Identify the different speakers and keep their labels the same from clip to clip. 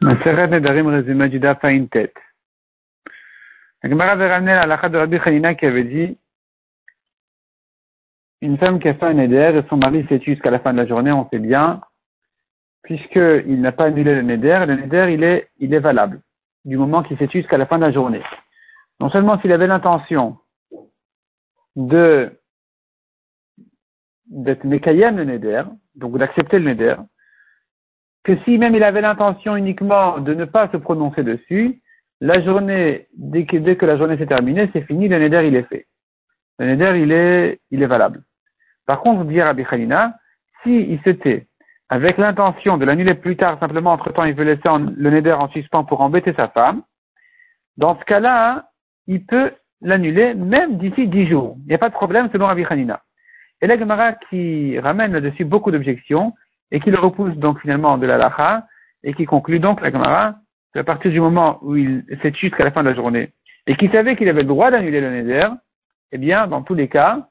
Speaker 1: Résumé du Daf tête. La Gemara avait ramené la de Rabbi Chanina qui avait dit une femme qui a fait un Neder et son mari s'est tué jusqu'à la fin de la journée, on sait bien, puisqu'il n'a pas annulé le Neder, le Neder il est, valable du moment qu'il s'est tué jusqu'à la fin de la journée. Non seulement s'il avait l'intention de d'être Mekayem le Neder, donc d'accepter le Neder, que si même il avait l'intention uniquement de ne pas se prononcer dessus, la journée, dès que, la journée s'est terminée, c'est fini, le neder il est fait. Le neder il est, il est valable. Par contre, dire à Khalina, si il se tait avec l'intention de l'annuler plus tard, simplement entre temps il veut laisser le neder en suspens pour embêter sa femme, dans ce cas-là, il peut l'annuler même d'ici dix jours. Il n'y a pas de problème selon Rabbi Khanina. Et la Gemara qui ramène là-dessus beaucoup d'objections, et qui le repousse donc finalement de la lacha, et qui conclut donc la Gemara à partir du moment où il s'est jusqu'à la fin de la journée, et qui savait qu'il avait le droit d'annuler le neder, eh bien, dans tous les cas,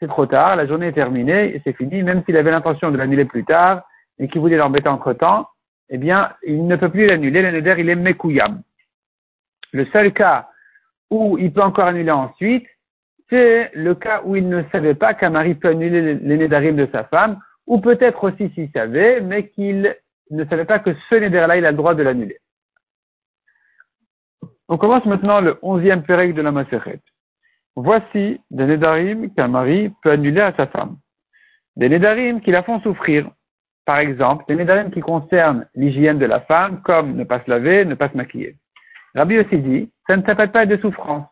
Speaker 1: c'est trop tard, la journée est terminée et c'est fini, même s'il avait l'intention de l'annuler plus tard et qu'il voulait l'embêter entre temps, eh bien, il ne peut plus l'annuler, le neder, il est mekouyam. Le seul cas où il peut encore annuler ensuite, c'est le cas où il ne savait pas qu'un mari peut annuler les nédarim de sa femme, ou peut-être aussi s'il savait, mais qu'il ne savait pas que ce néder-là, il a le droit de l'annuler. On commence maintenant le onzième pérec de la Maseret. Voici des nédarim qu'un mari peut annuler à sa femme. Des nédarim qui la font souffrir. Par exemple, des nédarim qui concernent l'hygiène de la femme, comme ne pas se laver, ne pas se maquiller. Rabbi aussi dit, ça ne s'appelle pas de souffrance.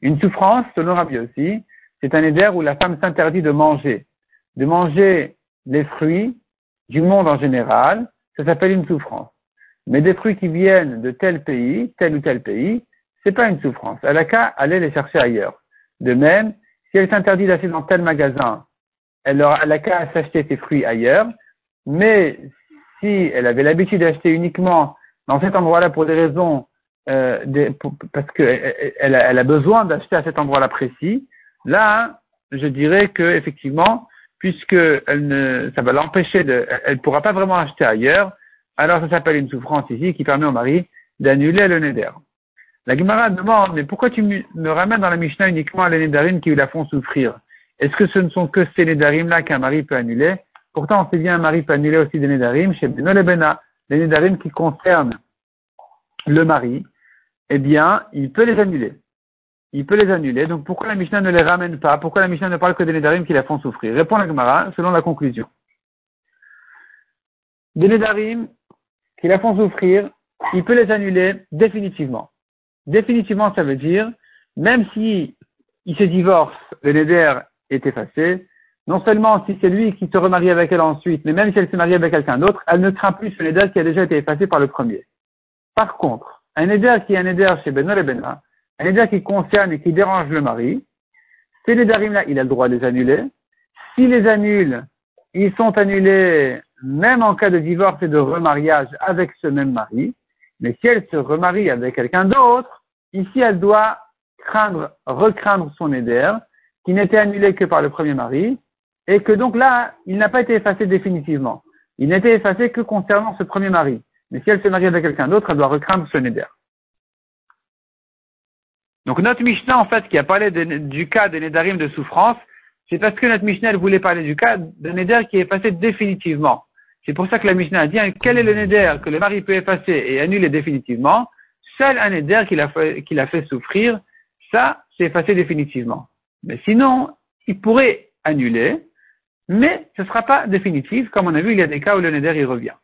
Speaker 1: Une souffrance, selon Rabbi aussi, c'est un éder où la femme s'interdit de manger. De manger les fruits du monde en général, ça s'appelle une souffrance. Mais des fruits qui viennent de tel pays, tel ou tel pays, c'est pas une souffrance. Elle a qu'à aller les chercher ailleurs. De même, si elle s'interdit d'acheter dans tel magasin, elle, aura, a qu'à s'acheter ses fruits ailleurs. Mais si elle avait l'habitude d'acheter uniquement dans cet endroit-là pour des raisons, euh, parce qu'elle elle, elle a besoin d'acheter à cet endroit-là précis, là, je dirais que effectivement, puisque elle ne, ça va l'empêcher de, elle pourra pas vraiment acheter ailleurs, alors ça s'appelle une souffrance ici qui permet au mari d'annuler le neder. La Gemara demande, mais pourquoi tu me ramènes dans la Mishnah uniquement les nédarim qui la font souffrir? Est-ce que ce ne sont que ces nédarim-là qu'un mari peut annuler? Pourtant, on sait bien un mari peut annuler aussi des nédarim chez Bena, les nédarim qui concernent le mari, eh bien, il peut les annuler il peut les annuler. Donc pourquoi la Mishnah ne les ramène pas? Pourquoi la Mishnah ne parle que des Nédarim qui la font souffrir? Répond la Gemara selon la conclusion. Des Nédarim qui la font souffrir, il peut les annuler définitivement. Définitivement, ça veut dire, même si il se divorce, le Néder est effacé, non seulement si c'est lui qui se remarie avec elle ensuite, mais même si elle se marie avec quelqu'un d'autre, elle ne craint plus ce Néder qui a déjà été effacé par le premier. Par contre, un Néder qui est un Néder chez Benoît et Benra, un éder qui concerne et qui dérange le mari, ces nédarim-là, il a le droit de les annuler. S'il les annule, ils sont annulés même en cas de divorce et de remariage avec ce même mari. Mais si elle se remarie avec quelqu'un d'autre, ici elle doit craindre, recraindre son éder, qui n'était annulé que par le premier mari, et que donc là, il n'a pas été effacé définitivement. Il n'était effacé que concernant ce premier mari. Mais si elle se marie avec quelqu'un d'autre, elle doit recraindre son éder. Donc notre Mishnah, en fait, qui a parlé du cas des Nédarim de souffrance, c'est parce que notre Mishnah voulait parler du cas d'un Néder qui est effacé définitivement. C'est pour ça que la Mishnah a dit hein, quel est le Néder que le mari peut effacer et annuler définitivement? Seul un Néder qui l'a fait, souffrir, ça, c'est effacé définitivement. Mais sinon, il pourrait annuler, mais ce ne sera pas définitif. Comme on a vu, il y a des cas où le Néder y revient.